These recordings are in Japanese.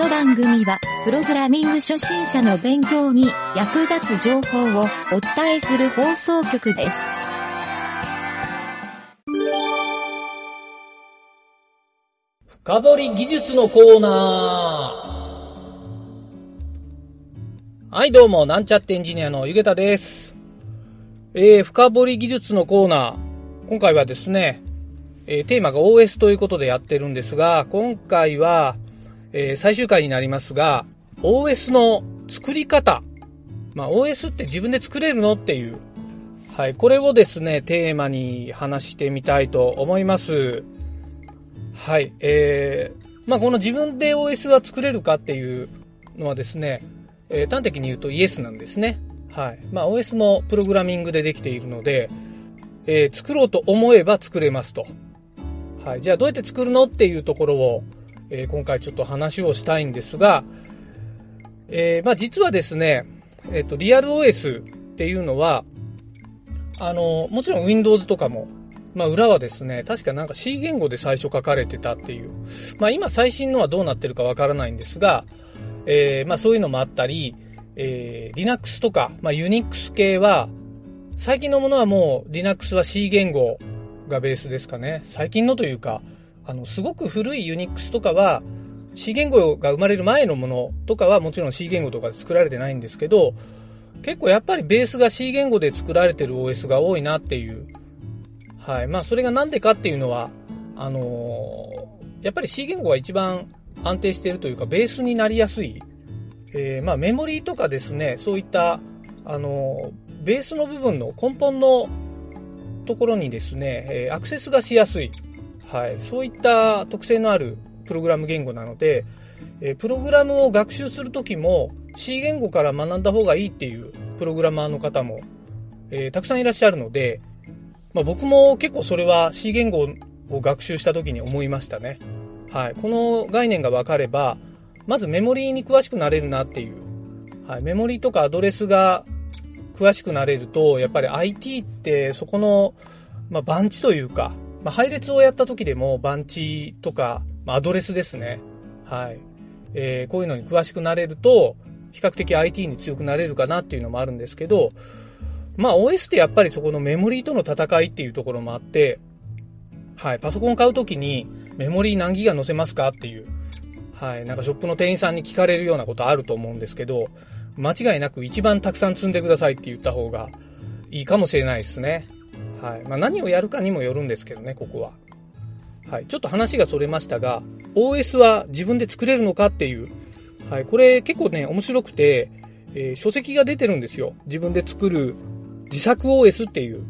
の番組は、プログラミング初心者の勉強に役立つ情報をお伝えする放送局です。深掘り技術のコーナー。はい、どうも、なんちゃってエンジニアのゆげたです。えー、深掘り技術のコーナー。今回はですね、えー、テーマが OS ということでやってるんですが、今回は、えー、最終回になりますが、OS の作り方。まあ、OS って自分で作れるのっていう。はい、これをですね、テーマに話してみたいと思います。はい、えー、まあ、この自分で OS は作れるかっていうのはですね、えー、端的に言うとイエスなんですね。はい。まあ、OS もプログラミングでできているので、えー、作ろうと思えば作れますと。はい。じゃあどうやって作るのっていうところを、えー、今回ちょっと話をしたいんですが、えー、まあ実はですね、えっ、と、リアル OS っていうのは、あの、もちろん Windows とかも、まあ裏はですね、確かなんか C 言語で最初書かれてたっていう。まあ今最新のはどうなってるかわからないんですが、えー、まあそういうのもあったり、えー、Linux とか、まあ Unix 系は、最近のものはもう Linux は C 言語がベースですかね。最近のというか、あの、すごく古い Unix とかは、C 言語が生まれる前のものとかはもちろん C 言語とかで作られてないんですけど、結構やっぱりベースが C 言語で作られてる OS が多いなっていう。はい。まあそれがなんでかっていうのは、あのー、やっぱり C 言語が一番安定しているというか、ベースになりやすい。えー、まあメモリーとかですね、そういった、あのー、ベースの部分の根本のところにですね、え、アクセスがしやすい。はい。そういった特性のあるプログラム言語なので、えー、プログラムを学習するときも C 言語から学んだ方がいいっていうプログラマーの方も、えー、たくさんいらっしゃるので、まあ、僕も結構それは C 言語を学習したときに思いましたね。はい。この概念が分かれば、まずメモリーに詳しくなれるなっていう。はい。メモリーとかアドレスが詳しくなれると、やっぱり IT ってそこの、まあ、番地というか、まあ、配列をやった時でも番地とか、まあ、アドレスですね。はい。えー、こういうのに詳しくなれると、比較的 IT に強くなれるかなっていうのもあるんですけど、まあ OS ってやっぱりそこのメモリーとの戦いっていうところもあって、はい、パソコンを買うときにメモリー何ギガ載せますかっていう、はい、なんかショップの店員さんに聞かれるようなことあると思うんですけど、間違いなく一番たくさん積んでくださいって言った方がいいかもしれないですね。はい。まあ何をやるかにもよるんですけどね、ここは。はい。ちょっと話がそれましたが、OS は自分で作れるのかっていう。はい。これ結構ね、面白くて、えー、書籍が出てるんですよ。自分で作る自作 OS っていう。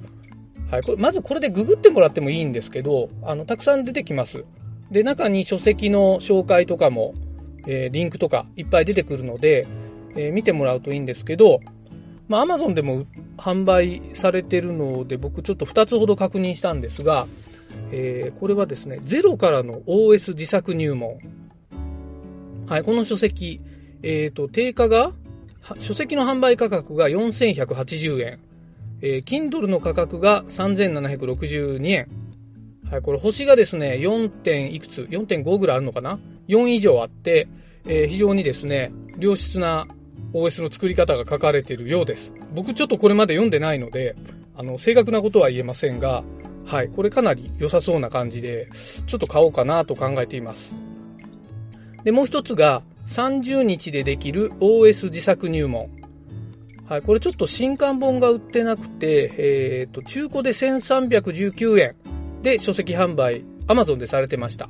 はい。これ、まずこれでググってもらってもいいんですけど、あの、たくさん出てきます。で、中に書籍の紹介とかも、えー、リンクとかいっぱい出てくるので、えー、見てもらうといいんですけど、まあ、Amazon でも販売されてるので、僕ちょっと2つほど確認したんですが、えー、これはですね、ゼロからの OS 自作入門。はい、この書籍、えっ、ー、と、定価が、書籍の販売価格が4180円。えー、Kindle の価格が3762円。はい、これ星がですね、4. 点いくつ ?4.5 ぐらいあるのかな ?4 以上あって、えー、非常にですね、良質な OS の作り方が書かれているようです。僕ちょっとこれまで読んでないので、あの、正確なことは言えませんが、はい、これかなり良さそうな感じで、ちょっと買おうかなと考えています。で、もう一つが、30日でできる OS 自作入門。はい、これちょっと新刊本が売ってなくて、えっ、ー、と、中古で1319円で書籍販売、Amazon でされてました。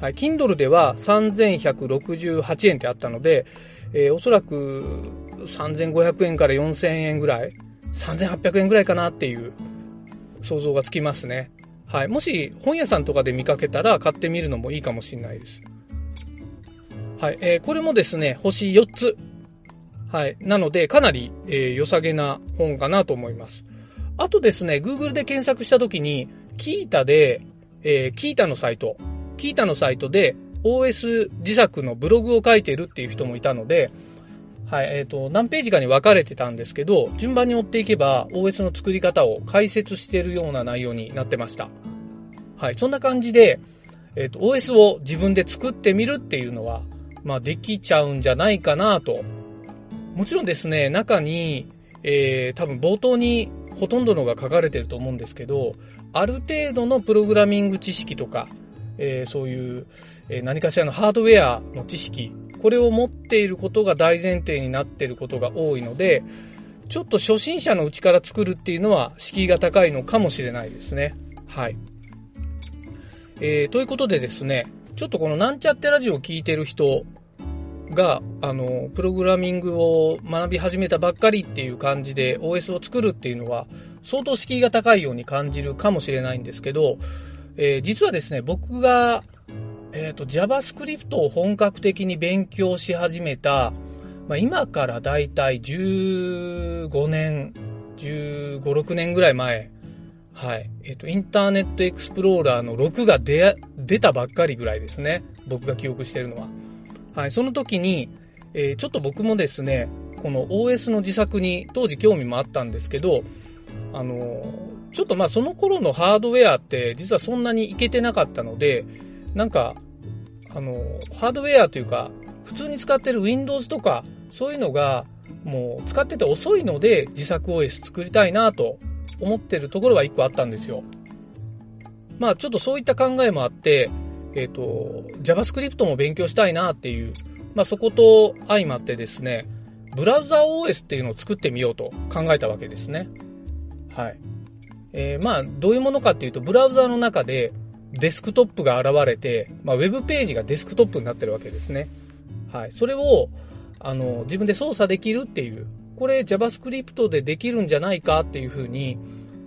はい、Kindle では3168円ってあったので、えー、おそらく3500円から4000円ぐらい、3800円ぐらいかなっていう想像がつきますね。はい。もし本屋さんとかで見かけたら買ってみるのもいいかもしれないです。はい。えー、これもですね、星4つ。はい。なので、かなり、えー、良さげな本かなと思います。あとですね、Google で検索したときに、キータで、えー、キータのサイト、キータのサイトで OS 自作のブログを書いてるっていう人もいたので、はい、えっ、ー、と、何ページかに分かれてたんですけど、順番に追っていけば OS の作り方を解説しているような内容になってました。はい、そんな感じで、えっ、ー、と、OS を自分で作ってみるっていうのは、まあ、できちゃうんじゃないかなと。もちろんですね、中に、えー、多分冒頭にほとんどのが書かれてると思うんですけど、ある程度のプログラミング知識とか、えー、そういう、えー、何かしらのハードウェアの知識、これを持っていることが大前提になっていることが多いので、ちょっと初心者のうちから作るっていうのは敷居が高いのかもしれないですね。はい。えー、ということでですね、ちょっとこのなんちゃってラジオを聞いてる人が、あの、プログラミングを学び始めたばっかりっていう感じで OS を作るっていうのは相当敷居が高いように感じるかもしれないんですけど、えー、実はですね、僕が、えっ、ー、と、JavaScript を本格的に勉強し始めた、まあ、今からだいたい15年、15、6年ぐらい前、はい。えっ、ー、と、インターネットエクスプローラーの6が出、出たばっかりぐらいですね。僕が記憶してるのは。はい。その時に、えー、ちょっと僕もですね、この OS の自作に当時興味もあったんですけど、あのちょっとまあその頃のハードウェアって実はそんなにいけてなかったので、なんか、あのハードウェアというか、普通に使ってる Windows とか、そういうのが、もう使ってて遅いので自作 OS 作りたいなと思ってるところは一個あったんですよ。まあちょっとそういった考えもあって、えっ、ー、と、JavaScript も勉強したいなっていう、まあそこと相まってですね、ブラウザ OS っていうのを作ってみようと考えたわけですね。はい。えー、まあ、どういうものかっていうと、ブラウザの中でデスクトップが現れて、まあ、ウェブページがデスクトップになってるわけですね。はい。それを、あの、自分で操作できるっていう、これ JavaScript でできるんじゃないかっていうふうに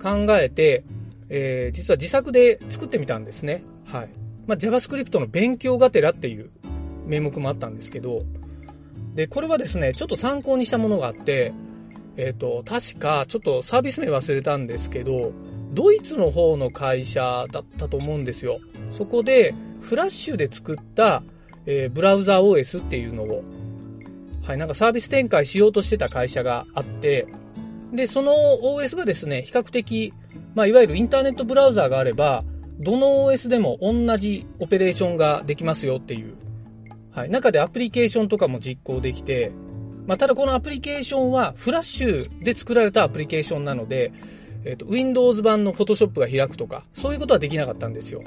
考えて、えー、実は自作で作ってみたんですね。はい。まあ、JavaScript の勉強がてらっていう名目もあったんですけど、で、これはですね、ちょっと参考にしたものがあって、えっ、ー、と、確か、ちょっとサービス名忘れたんですけど、ドイツの方の会社だったと思うんですよ。そこで、フラッシュで作った、えー、ブラウザ OS っていうのを、はい、なんかサービス展開しようとしてた会社があって、で、その OS がですね、比較的、まあ、いわゆるインターネットブラウザーがあれば、どの OS でも同じオペレーションができますよっていう。はい。中でアプリケーションとかも実行できて、まあ、ただこのアプリケーションはフラッシュで作られたアプリケーションなので、えっ、ー、と、Windows 版の Photoshop が開くとか、そういうことはできなかったんですよ。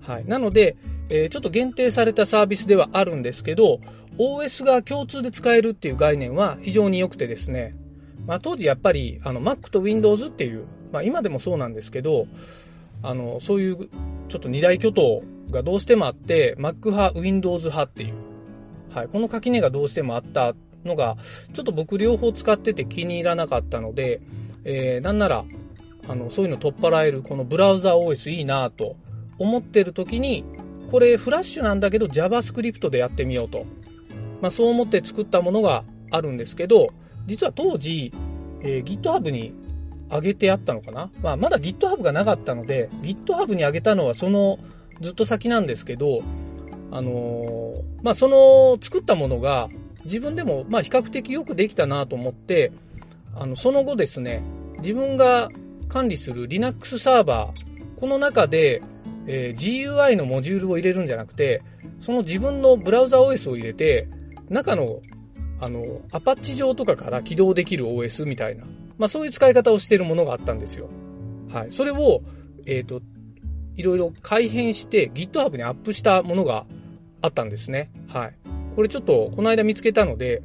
はい。なので、えー、ちょっと限定されたサービスではあるんですけど、OS が共通で使えるっていう概念は非常に良くてですね、まあ、当時やっぱり、あの、Mac と Windows っていう、まあ、今でもそうなんですけど、あの、そういうちょっと二大巨頭がどうしてもあって、Mac 派、Windows 派っていう、はい、この垣根がどうしてもあったのが、ちょっと僕両方使ってて気に入らなかったので、えー、なんなら、あの、そういうの取っ払えるこのブラウザ OS いいなと思ってる時に、これフラッシュなんだけど JavaScript でやってみようと。まあそう思って作ったものがあるんですけど、実は当時、えー、GitHub に上げてあったのかなまあまだ GitHub がなかったので、GitHub に上げたのはそのずっと先なんですけど、あのー、まあその作ったものが自分でもまあ比較的よくできたなと思って、あの、その後ですね、自分が管理する Linux サーバー、この中で、えー、GUI のモジュールを入れるんじゃなくて、その自分のブラウザ OS を入れて、中の、あの、アパッチ上とかから起動できる OS みたいな、まあそういう使い方をしているものがあったんですよ。はい。それを、えっ、ー、と、いろいろ改変して GitHub にアップしたものがあったんですね。はい。これちょっとこの間見つけたので、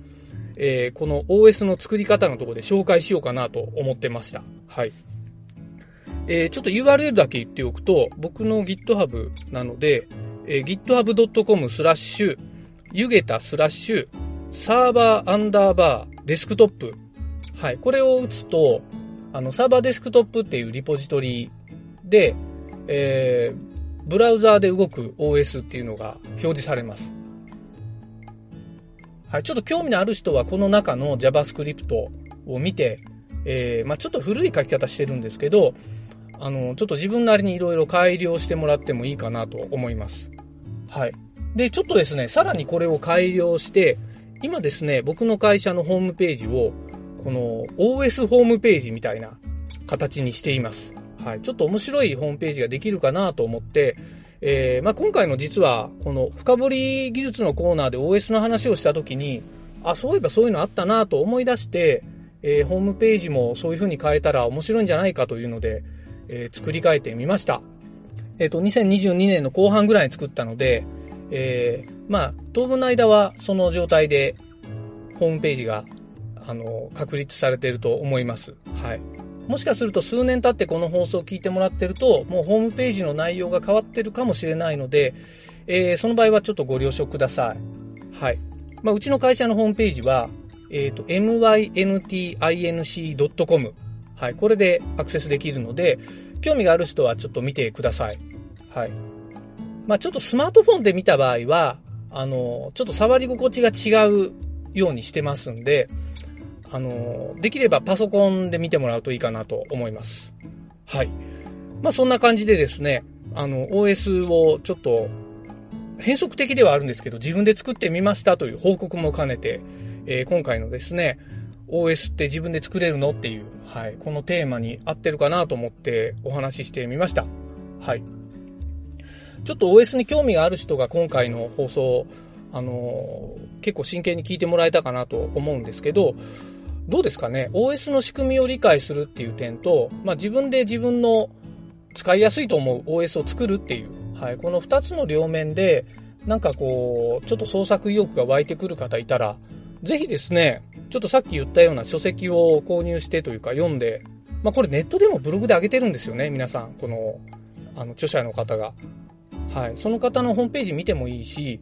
えー、この OS の作り方のところで紹介しようかなと思ってました。はい。えー、ちょっと URL だけ言っておくと、僕の GitHub なので、えー、github.com スラッシュ、ゆげたスラッシュ、サーバーアンダーバーデスクトップ。はい。これを打つと、あの、サーバーデスクトップっていうリポジトリで、えー、ブラウザーで動く OS っていうのが表示されます。はい、ちょっと興味のある人はこの中の JavaScript を見て、えー、まあ、ちょっと古い書き方してるんですけど、あの、ちょっと自分なりに色々改良してもらってもいいかなと思います。はい。で、ちょっとですね、さらにこれを改良して、今ですね、僕の会社のホームページを、この OS ホームページみたいな形にしています。はい。ちょっと面白いホームページができるかなと思って、えー、まあ、今回の実は、この深掘り技術のコーナーで OS の話をしたときに、あ、そういえばそういうのあったなと思い出して、えー、ホームページもそういう風に変えたら面白いんじゃないかというので、えー、作り変えてみました。えっ、と、2022年の後半ぐらいに作ったので、えまあ、当分の間はその状態でホームページが、あの、確立されていると思います。はい。もしかすると数年経ってこの放送を聞いてもらってると、もうホームページの内容が変わってるかもしれないので、えー、その場合はちょっとご了承ください。はい。まあ、うちの会社のホームページは、えっ、ー、と、myntinc.com。はい。これでアクセスできるので、興味がある人はちょっと見てください。はい。まあ、ちょっとスマートフォンで見た場合は、あの、ちょっと触り心地が違うようにしてますんで、あの、できればパソコンで見てもらうといいかなと思います。はい。まあそんな感じでですね、あの、OS をちょっと変則的ではあるんですけど、自分で作ってみましたという報告も兼ねて、えー、今回のですね、OS って自分で作れるのっていう、はい、このテーマに合ってるかなと思ってお話ししてみました。はい。ちょっと OS に興味がある人が今回の放送、あのー、結構真剣に聞いてもらえたかなと思うんですけど、どうですかね ?OS の仕組みを理解するっていう点と、まあ、自分で自分の使いやすいと思う OS を作るっていう、はい、この2つの両面で、なんかこう、ちょっと創作意欲が湧いてくる方いたら、ぜひですね、ちょっとさっき言ったような書籍を購入してというか読んで、まあこれネットでもブログで上げてるんですよね、皆さん。この、あの、著者の方が。はい。その方のホームページ見てもいいし、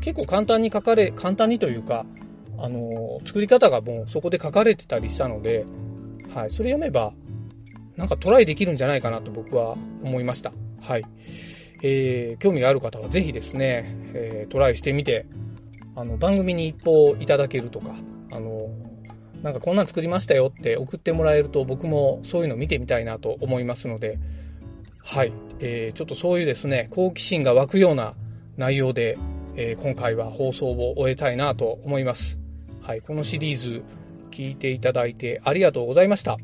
結構簡単に書かれ、簡単にというか、あの、作り方がもうそこで書かれてたりしたので、はい、それ読めば、なんかトライできるんじゃないかなと僕は思いました。はい。えー、興味がある方はぜひですね、えー、トライしてみて、あの、番組に一報いただけるとか、あの、なんかこんなん作りましたよって送ってもらえると僕もそういうの見てみたいなと思いますので、はい、えー、ちょっとそういうですね、好奇心が湧くような内容で、えー、今回は放送を終えたいなと思います。はい、このシリーズ聞いていただいてありがとうございました。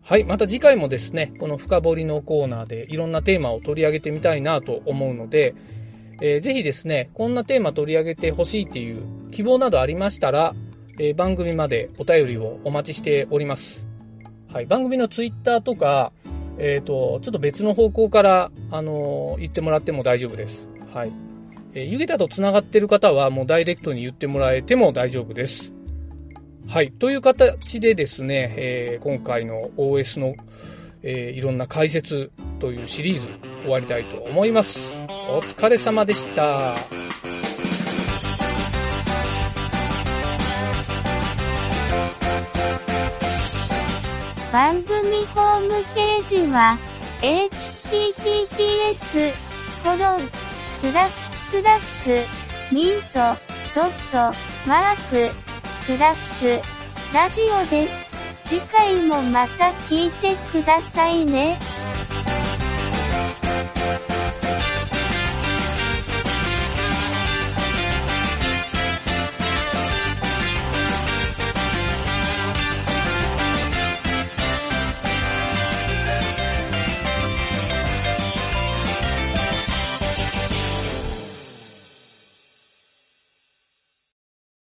はい、また次回もですね、この深掘りのコーナーでいろんなテーマを取り上げてみたいなと思うので、えー、ぜひですね、こんなテーマ取り上げてほしいっていう希望などありましたら、えー、番組までお便りをお待ちしております。はい、番組のツイッターとか、えっ、ー、と、ちょっと別の方向から、あのー、言ってもらっても大丈夫です。はい。えー、ゆげたと繋がってる方はもうダイレクトに言ってもらえても大丈夫です。はい。という形でですね、えー、今回の OS の、えー、いろんな解説というシリーズ終わりたいと思います。お疲れ様でした。番組ホームページは https コロンスラッシュスラッシュ、ミント、ドット、マーク、スラッシュ、ラジオです。次回もまた聞いてくださいね。